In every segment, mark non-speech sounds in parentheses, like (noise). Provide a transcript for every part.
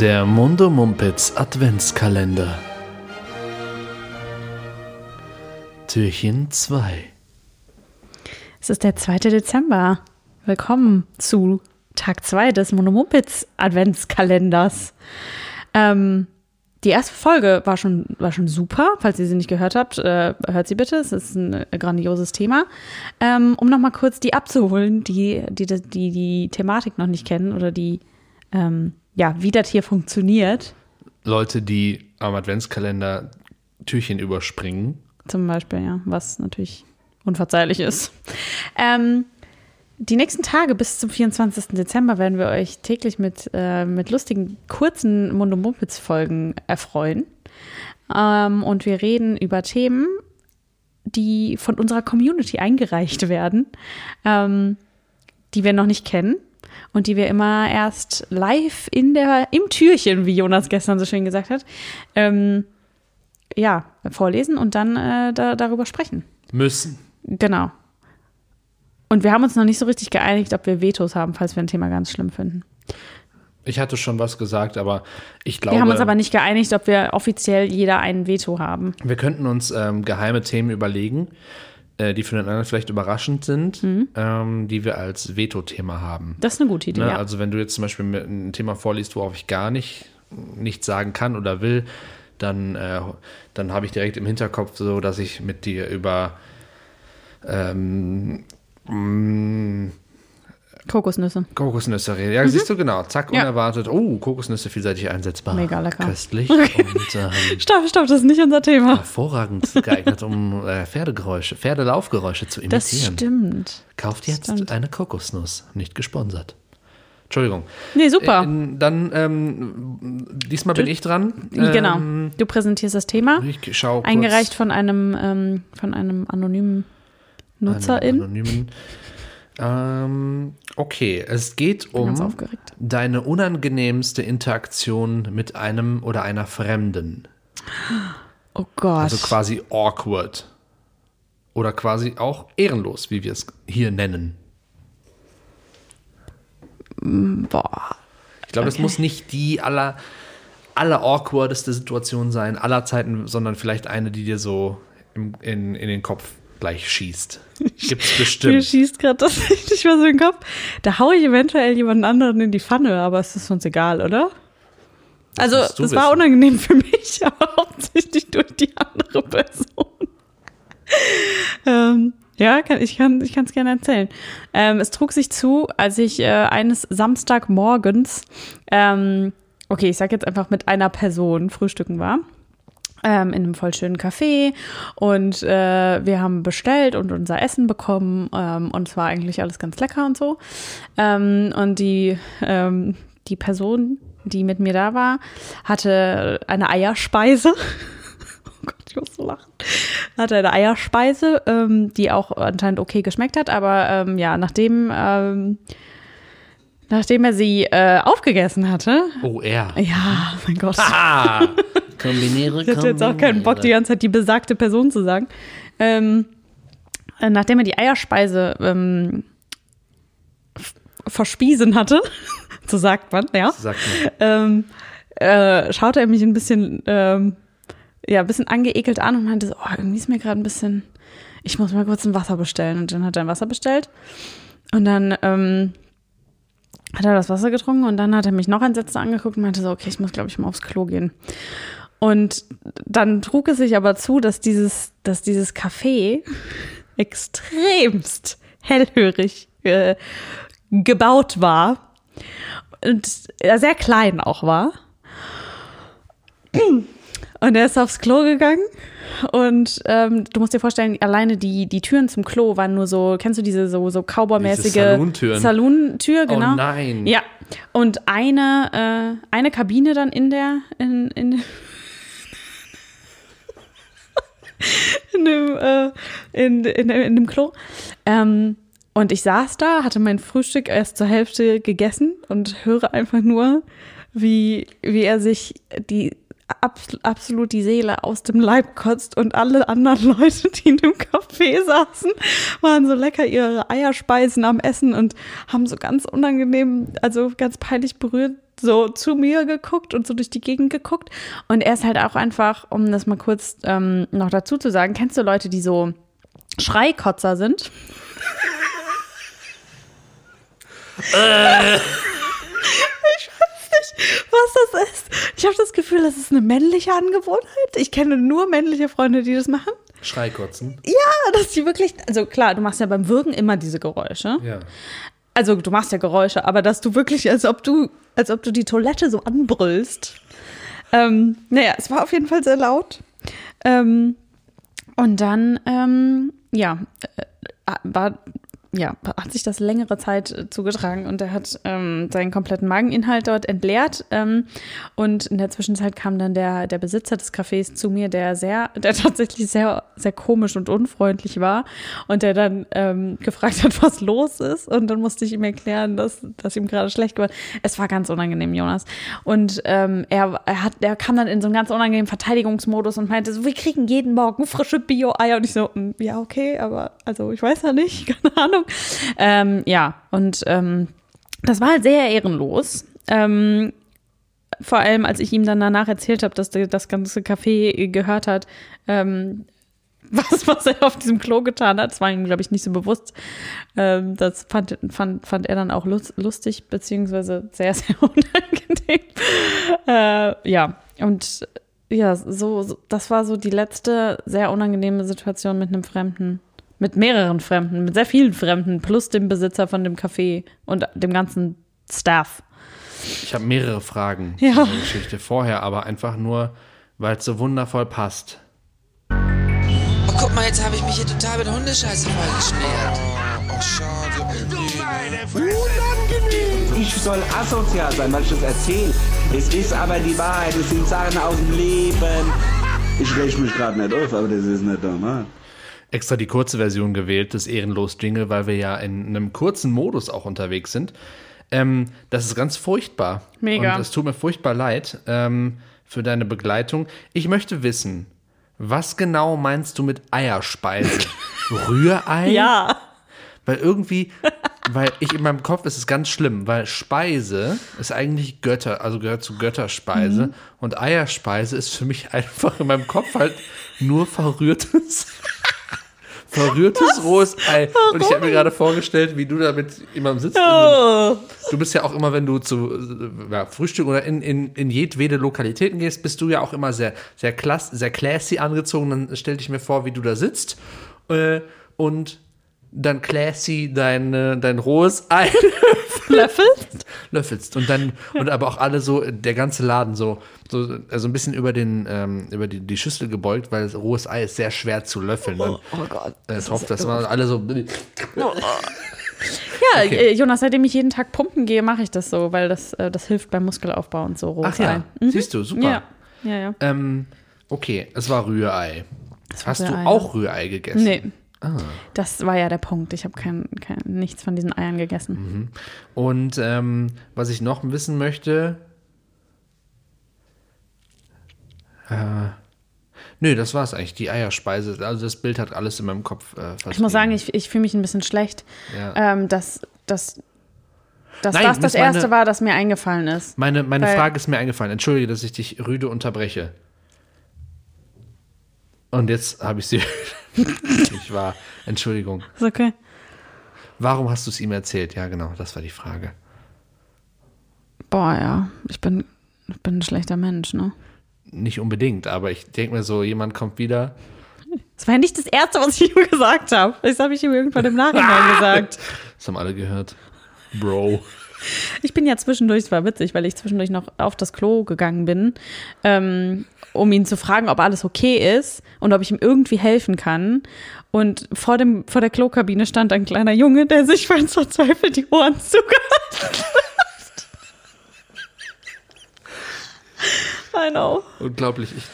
Der Mundo Mumpitz Adventskalender. Türchen 2. Es ist der 2. Dezember. Willkommen zu Tag 2 des Monomumpitz Adventskalenders. Ähm, die erste Folge war schon, war schon super. Falls ihr sie nicht gehört habt, äh, hört sie bitte. Es ist ein äh, grandioses Thema. Ähm, um nochmal kurz die abzuholen, die die, die die, die Thematik noch nicht kennen oder die, ähm, ja, wie das hier funktioniert. Leute, die am Adventskalender Türchen überspringen. Zum Beispiel, ja, was natürlich unverzeihlich ist. Ähm, die nächsten Tage bis zum 24. Dezember werden wir euch täglich mit, äh, mit lustigen, kurzen Mund- und Mumpitz-Folgen erfreuen. Ähm, und wir reden über Themen, die von unserer Community eingereicht werden, ähm, die wir noch nicht kennen und die wir immer erst live in der, im Türchen, wie Jonas gestern so schön gesagt hat, ähm, ja, vorlesen und dann äh, da, darüber sprechen. Müssen. Genau. Und wir haben uns noch nicht so richtig geeinigt, ob wir Vetos haben, falls wir ein Thema ganz schlimm finden. Ich hatte schon was gesagt, aber ich glaube. Wir haben uns aber nicht geeinigt, ob wir offiziell jeder ein Veto haben. Wir könnten uns ähm, geheime Themen überlegen, äh, die für den anderen vielleicht überraschend sind, ähm, die wir als Veto-Thema haben. Das ist eine gute Idee, Ne? ja. Also wenn du jetzt zum Beispiel ein Thema vorliest, worauf ich gar nicht nichts sagen kann oder will, dann, äh, dann habe ich direkt im Hinterkopf so, dass ich mit dir über ähm, mh, Kokosnüsse. Kokosnüsse. Ja, siehst du genau. Zack, Mhm. Ja. unerwartet. Oh, Kokosnüsse vielseitig einsetzbar. Mega lecker. Köstlich und ähm, (laughs) Stopp, stopp, das ist nicht unser Thema. hervorragend geeignet, um äh, Pferdegeräusche, Pferdelaufgeräusche zu Das imitieren. stimmt. Kauft jetzt Stimmt. eine Kokosnuss. Nicht gesponsert. Entschuldigung. Nee, super. Äh, dann, ähm, diesmal bin ich dran. genau. Ähm, Du präsentierst das Thema. ich schau kurz Eingereicht von einem, ähm, von einem anonymen Nutzerin. Anonymen. Ähm, okay, es geht um deine unangenehmste Interaktion mit einem oder einer Fremden. Oh Gott. Also quasi awkward. Oder quasi auch ehrenlos, wie wir es hier nennen. Boah. Ich glaube, es muss nicht die aller, aller awkwardeste Situation sein, aller Zeiten, sondern vielleicht eine, die dir so im, in, in den Kopf gleich schießt. (laughs) Gibt's Mir bestimmt. schießt gerade das (laughs) nicht mal so in den Kopf. Da haue ich eventuell jemanden anderen in die Pfanne, aber es ist uns egal, oder? Also, das war wissen. unangenehm für mich, (laughs) aber hauptsächlich durch die andere Person. ähm, ja, kann, ich kann ich es gerne erzählen. Ähm, es trug sich zu, als ich äh, eines Samstagmorgens, ähm, okay, ich sag jetzt einfach mit einer Person frühstücken war in einem voll schönen Café und äh, wir haben bestellt und unser Essen bekommen ähm, und es war eigentlich alles ganz lecker und so. Ähm, und die, ähm, die Person, die mit mir da war, hatte eine Eierspeise. (laughs) oh Gott, ich muss so lachen. Hatte eine Eierspeise, ähm, die auch anscheinend okay geschmeckt hat, aber ähm, ja, nachdem, ähm, nachdem er sie äh, aufgegessen hatte, Oh, er. ja, mein Gott. Ah! (laughs) Kombiniere, Ich hatte jetzt auch keinen Bock, die ganze Zeit die besagte Person zu sagen. Ähm, äh, nachdem er die Eierspeise ähm, verspiesen hatte, (laughs) so sagt man, ja, Sag mal. ähm, äh, schaute er mich ein bisschen, ähm, ja, ein bisschen angeekelt an und meinte so, oh, irgendwie ist mir gerade ein bisschen, ich muss mal kurz ein Wasser bestellen. Und dann hat er ein Wasser bestellt. Und dann ähm, hat er das Wasser getrunken und dann hat er mich noch entsetzt angeguckt und meinte so, okay, ich muss, glaube ich, mal aufs Klo gehen. Und dann trug es sich aber zu, dass dieses, dass dieses Café extremst hellhörig äh, gebaut war und äh, sehr klein auch war. Und er ist aufs Klo gegangen und ähm, du musst dir vorstellen, alleine die, die Türen zum Klo waren nur so, kennst du diese so, so Cowboy-mäßige. Salontür, genau. Oh nein. Ja. Und eine, äh, eine Kabine dann in der, in, in, in dem, äh, in, in, in dem Klo. Ähm, und ich saß da, hatte mein Frühstück erst zur Hälfte gegessen und höre einfach nur, wie, wie er sich die abs absolut die Seele aus dem Leib kotzt und alle anderen (laughs) Leute, die in dem Café saßen, waren so lecker ihre Eierspeisen am Essen und haben so ganz unangenehm, also ganz peinlich berührt so zu mir geguckt und so durch die Gegend geguckt. Und er ist halt auch einfach, um das mal kurz ähm, noch dazu zu sagen, kennst du Leute, die so Schreikotzer sind? ich weiß nicht, was das ist. Ich habe das Gefühl, das ist eine männliche Angewohnheit. Ich kenne nur männliche Freunde, die das machen. Schreikotzen. Ja, dass die wirklich, also klar, du machst ja beim Würgen immer diese Geräusche. Ja. Also du machst ja Geräusche, aber dass du wirklich, als ob du, als ob du die Toilette so anbrüllst. Ähm, naja, es war auf jeden Fall sehr laut. Ähm, und dann, ähm, ja, äh, war ja, hat sich das längere Zeit äh, zugetragen und er hat ähm, seinen kompletten Mageninhalt dort entleert. Ähm, und in der Zwischenzeit kam dann der, der Besitzer des Cafés zu mir, der sehr, der (laughs) tatsächlich sehr, sehr komisch und unfreundlich war und der dann ähm, gefragt hat, was los ist. Und dann musste ich ihm erklären, dass, dass ihm gerade schlecht war. Es war ganz unangenehm, Jonas. Und ähm, er, er, hat, er kam dann in so einen ganz unangenehmen Verteidigungsmodus und meinte so, wir kriegen jeden Morgen frische Bio-Eier. Und ich so, mm, ja, okay, aber also ich weiß ja nicht, (laughs) keine Ahnung. Ähm, ja, und ähm, das war halt sehr ehrenlos. Ähm, vor allem, als ich ihm dann danach erzählt habe, dass das ganze Café gehört hat, ähm, (laughs) was, was er auf diesem Klo getan hat. Das war ihm, glaube ich, nicht so bewusst. Ähm, das fand, fand, fand er dann auch lustig, beziehungsweise sehr, (laughs) sehr unangenehm. Äh, ja, und ja, so, so, das war so die letzte sehr unangenehme Situation mit einem Fremden. Mit mehreren Fremden, mit sehr vielen Fremden, plus dem Besitzer von dem Café und dem ganzen Staff. Ich habe mehrere Fragen Ja. zu der Geschichte vorher, aber einfach nur, weil es so wundervoll passt. Oh, guck mal, jetzt habe ich mich hier total mit Hundescheiße vollgeschmiert. Oh, schade. Ich soll asozial sein, weil ich das erzähle. Es ist aber die Wahrheit, es sind Sachen aus dem Leben. Ich reg mich gerade nicht auf, aber das ist nicht normal. Extra die kurze Version gewählt, des Ehrenlos-Jingle, weil wir ja in einem kurzen Modus auch unterwegs sind. Ähm, das ist ganz furchtbar. Mega. Und es tut mir furchtbar leid ähm, für deine Begleitung. Ich möchte wissen, was genau meinst du mit Eierspeise? (laughs) Rührei? Ja. Weil irgendwie, weil ich in meinem Kopf ist es ganz schlimm, weil Speise ist eigentlich Götter, also gehört zu Götterspeise Mhm. und Eierspeise ist für mich einfach in meinem Kopf halt nur verrührtes, verrührtes rohes Ei. Und ich habe mir gerade vorgestellt, wie du da mit jemandem sitzt. Oh. Du bist ja auch immer, wenn du zu äh, ja, Frühstück oder in, in, in jedwede Lokalitäten gehst, bist du ja auch immer sehr, sehr, klass, sehr classy angezogen. Dann stell dich mir vor, wie du da sitzt äh, und dann classy dein, dein rohes Ei (laughs) Löffelst? (laughs) löffelst. Und dann, und aber auch alle so, der ganze Laden so, so also ein bisschen über den, ähm, über die, die Schüssel gebeugt, weil rohes Ei ist sehr schwer zu löffeln. Dann, Oh Gott. äh, drauf, das waren alle so. (laughs) (laughs) Ja, Okay. äh, Jonas, seitdem ich jeden Tag pumpen gehe, mache ich das so, weil das, äh, das hilft beim Muskelaufbau und so. rohes Ach ja. Mhm. siehst du, super. Ja, ja, ja. Ähm, okay, es war Rührei. Hast du Rührei, auch Rührei gegessen? Nee. Das war ja der Punkt. Ich habe kein, kein, nichts von diesen Eiern gegessen. Und ähm, was ich noch wissen möchte. Äh, nö, das war's eigentlich. Die Eierspeise. Also das Bild hat alles in meinem Kopf äh, Ich muss sagen, ich, ich fühle mich ein bisschen schlecht, Ja. ähm, dass, dass, dass Nein, das das das meine- Erste war, das mir eingefallen ist. Meine, meine Weil- Frage ist mir eingefallen. Entschuldige, dass ich dich rüde unterbreche. Und jetzt habe ich sie. Ich war. Entschuldigung. Ist okay. Warum hast du es ihm erzählt? Ja, genau, das war die Frage. Boah, ja. Ich bin, ich bin ein schlechter Mensch, ne? Nicht unbedingt, aber ich denke mir so, jemand kommt wieder. Das war ja nicht das Erste, was ich ihm gesagt habe. Das habe ich ihm irgendwann im Nachhinein (laughs) gesagt. Das haben alle gehört. Bro. Ich bin ja zwischendurch, es war witzig, weil ich zwischendurch noch auf das Klo gegangen bin, ähm, um ihn zu fragen, ob alles okay ist und ob ich ihm irgendwie helfen kann. Und vor, dem, vor der Klokabine stand ein kleiner Junge, der sich ganz (laughs) verzweifelt die Ohren zugehalten hat. I know. Unglaublich. Ich,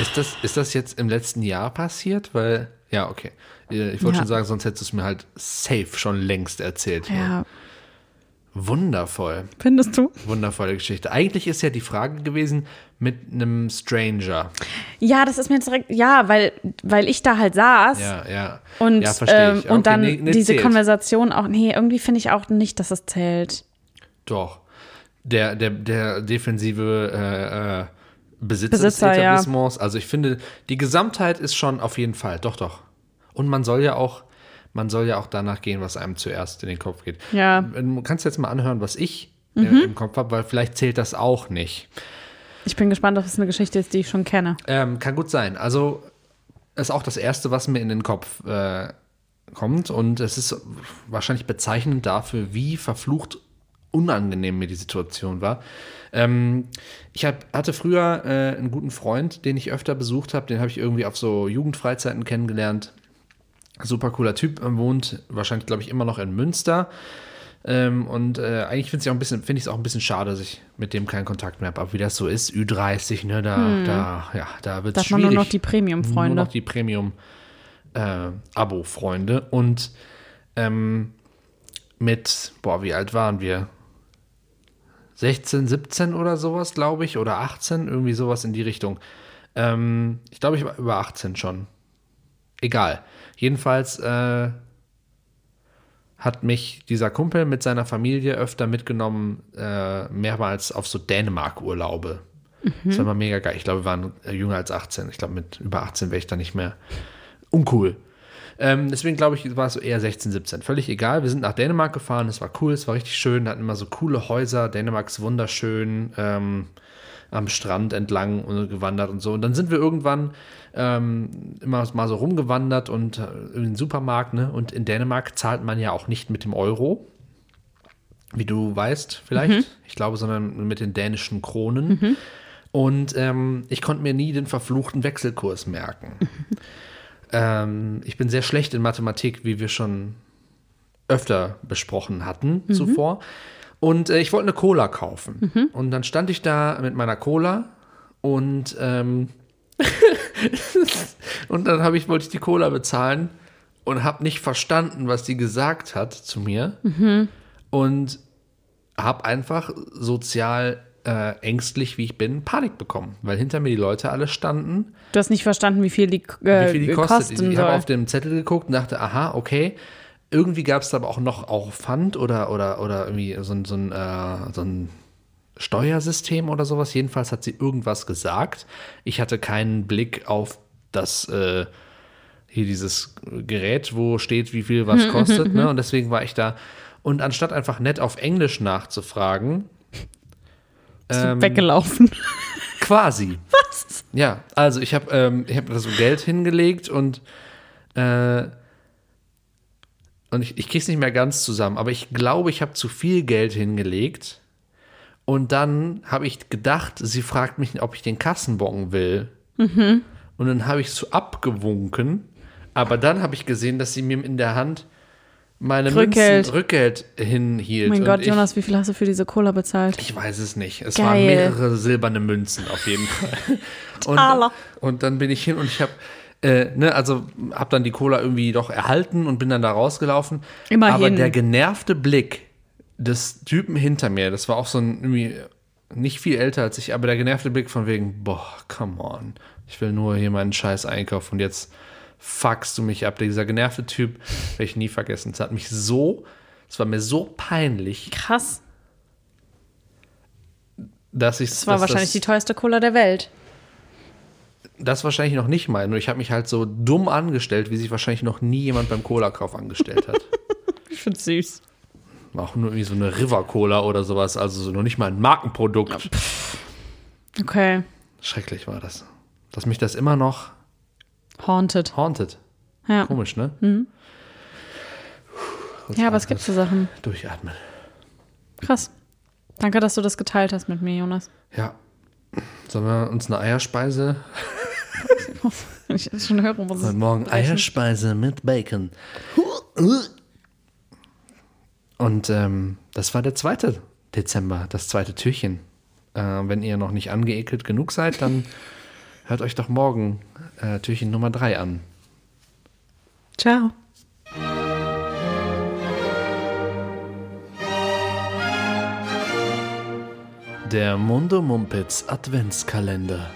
ist, das, ist das jetzt im letzten Jahr passiert? Weil, ja, okay. Ich wollte Ja. schon sagen, sonst hättest du es mir halt safe schon längst erzählt. Ja, Wundervoll. findest du? Wundervolle Geschichte. Eigentlich ist ja die Frage gewesen mit einem Stranger. Ja, das ist mir direkt, ja, weil, weil ich da halt saß Ja, ja. und, ja, verstehe ich. ähm, und Okay, dann nee, nee, diese zählt. Konversation auch, nee, irgendwie finde ich auch nicht, dass es zählt. Doch. der, der, der defensive äh, äh, Besitzer, Besitzer, des ja. Etablissements. Also ich finde, die Gesamtheit ist schon auf jeden Fall, doch, doch. Und man soll ja auch, man soll ja auch danach gehen, was einem zuerst in den Kopf geht. Ja. Mhm. Du kannst jetzt mal anhören, was ich äh, im Kopf habe, weil vielleicht zählt das auch nicht. Ich bin gespannt, ob es eine Geschichte ist, die ich schon kenne. Ähm, kann gut sein. Also ist auch das Erste, was mir in den Kopf äh, kommt. Und es ist wahrscheinlich bezeichnend dafür, wie verflucht unangenehm mir die Situation war. Ähm, ich hab, hatte früher äh, einen guten Freund, den ich öfter besucht habe. Den habe ich irgendwie auf so Jugendfreizeiten kennengelernt. Super cooler Typ, äh, wohnt wahrscheinlich, glaube ich, immer noch in Münster. Ähm, und äh, eigentlich finde ich es auch ein bisschen, finde ich es auch ein bisschen schade, dass ich mit dem keinen Kontakt mehr habe. Aber wie das so ist, Ü30, ne, da, da, ja, da wird es schwierig. nur noch die Premium-Freunde. Nur noch die Premium-Abo-Freunde. und ähm, mit, boah, wie alt waren wir? 16, 17 oder sowas, glaube ich, oder 18, irgendwie sowas in die Richtung. Ähm, ich glaube, ich war über 18 schon. Egal. Jedenfalls äh, hat mich dieser Kumpel mit seiner Familie öfter mitgenommen, äh, mehrmals auf so Dänemark-Urlaube. Das war immer mega geil. Ich glaube, wir waren äh, jünger als 18. Ich glaube, mit über 18 wäre ich da nicht mehr uncool. Ähm, deswegen glaube ich, war es so eher 16, 17. Völlig egal. Wir sind nach Dänemark gefahren. Es war cool, es war richtig schön. Hatten immer so coole Häuser. Dänemark ist wunderschön. Ähm, am Strand entlang und gewandert und so. Und dann sind wir irgendwann ähm, immer mal so rumgewandert und äh, in den Supermarkt. Ne? Und in Dänemark zahlt man ja auch nicht mit dem Euro, wie du weißt vielleicht. Ich glaube, sondern mit den dänischen Kronen. Und ähm, ich konnte mir nie den verfluchten Wechselkurs merken. ähm, ich bin sehr schlecht in Mathematik, wie wir schon öfter besprochen hatten zuvor. Und äh, ich wollte eine Cola kaufen. Und dann stand ich da mit meiner Cola und, ähm, (laughs) und dann habe ich, wollte ich die Cola bezahlen und habe nicht verstanden, was die gesagt hat zu mir. Und habe einfach sozial äh, ängstlich, wie ich bin, Panik bekommen, weil hinter mir die Leute alle standen Du hast nicht verstanden, wie viel die, äh, wie viel die kostet. kosten ich habe soll. auf dem Zettel geguckt und dachte, aha, okay. Irgendwie gab es da aber auch noch auch Pfand oder, oder, oder irgendwie so, ein- so, ein, äh, so ein Steuersystem oder sowas. Jedenfalls hat sie irgendwas gesagt. Ich hatte keinen Blick auf das äh, hier dieses Gerät, wo steht, wie viel was kostet. ne? (laughs) Und deswegen war ich da. Und anstatt einfach nett auf Englisch nachzufragen, ähm, weggelaufen. (laughs) Quasi. Was? Ja, also ich habe ähm, ich hab da so Geld hingelegt und äh, und ich, ich krieg's nicht mehr ganz zusammen, aber ich glaube, ich habe zu viel Geld hingelegt. Und dann habe ich gedacht, sie fragt mich, ob ich den Kassenbon will. Mhm. Und dann habe ich so abgewunken. Aber dann habe ich gesehen, dass sie mir in der Hand meine Rückgeld. Münzen, Rückgeld hinhielt. mein Und Gott, ich, Jonas, wie viel hast du für diese Cola bezahlt? ich weiß es nicht. Es Geil. waren mehrere silberne Münzen auf jeden Fall. (laughs) Und, und dann bin ich hin und ich habe, äh, ne, also habe dann die Cola irgendwie doch erhalten und bin dann da rausgelaufen. Immerhin. Aber der genervte Blick des Typen hinter mir, das war auch so ein irgendwie nicht viel älter als ich, aber der genervte Blick von wegen, boah, come on, ich will nur hier meinen Scheiß einkaufen und jetzt fuckst du mich ab. Dieser genervte Typ werde ich nie vergessen. Es hat mich so, es war mir so peinlich, Krass. dass ich Das war wahrscheinlich die teuerste Cola der Welt. Das wahrscheinlich noch nicht mal. Nur ich habe mich halt so dumm angestellt, wie sich wahrscheinlich noch nie jemand beim Cola-Kauf angestellt hat. (laughs) Ich find's süß. Auch nur irgendwie so eine River Cola oder sowas. Also so noch nicht mal ein Markenprodukt. Okay. Schrecklich war das. Dass mich das immer noch Haunted. haunted. Ja. Komisch, ne? Kurz Ja, aber es gibt so Sachen. Durchatmen. Krass. Danke, dass du das geteilt hast mit mir, Jonas. Ja. Sollen wir uns eine Eierspeise? (laughs) Ich schon höre, es Heute Morgen brechen. Eierspeise mit Bacon. Und ähm, das war der zweite Dezember, das zweite Türchen. Äh, wenn ihr noch nicht angeekelt genug seid, dann (laughs) hört euch doch morgen äh, Türchen Nummer 3 an. Ciao. Der Mundo Mumpitz Adventskalender.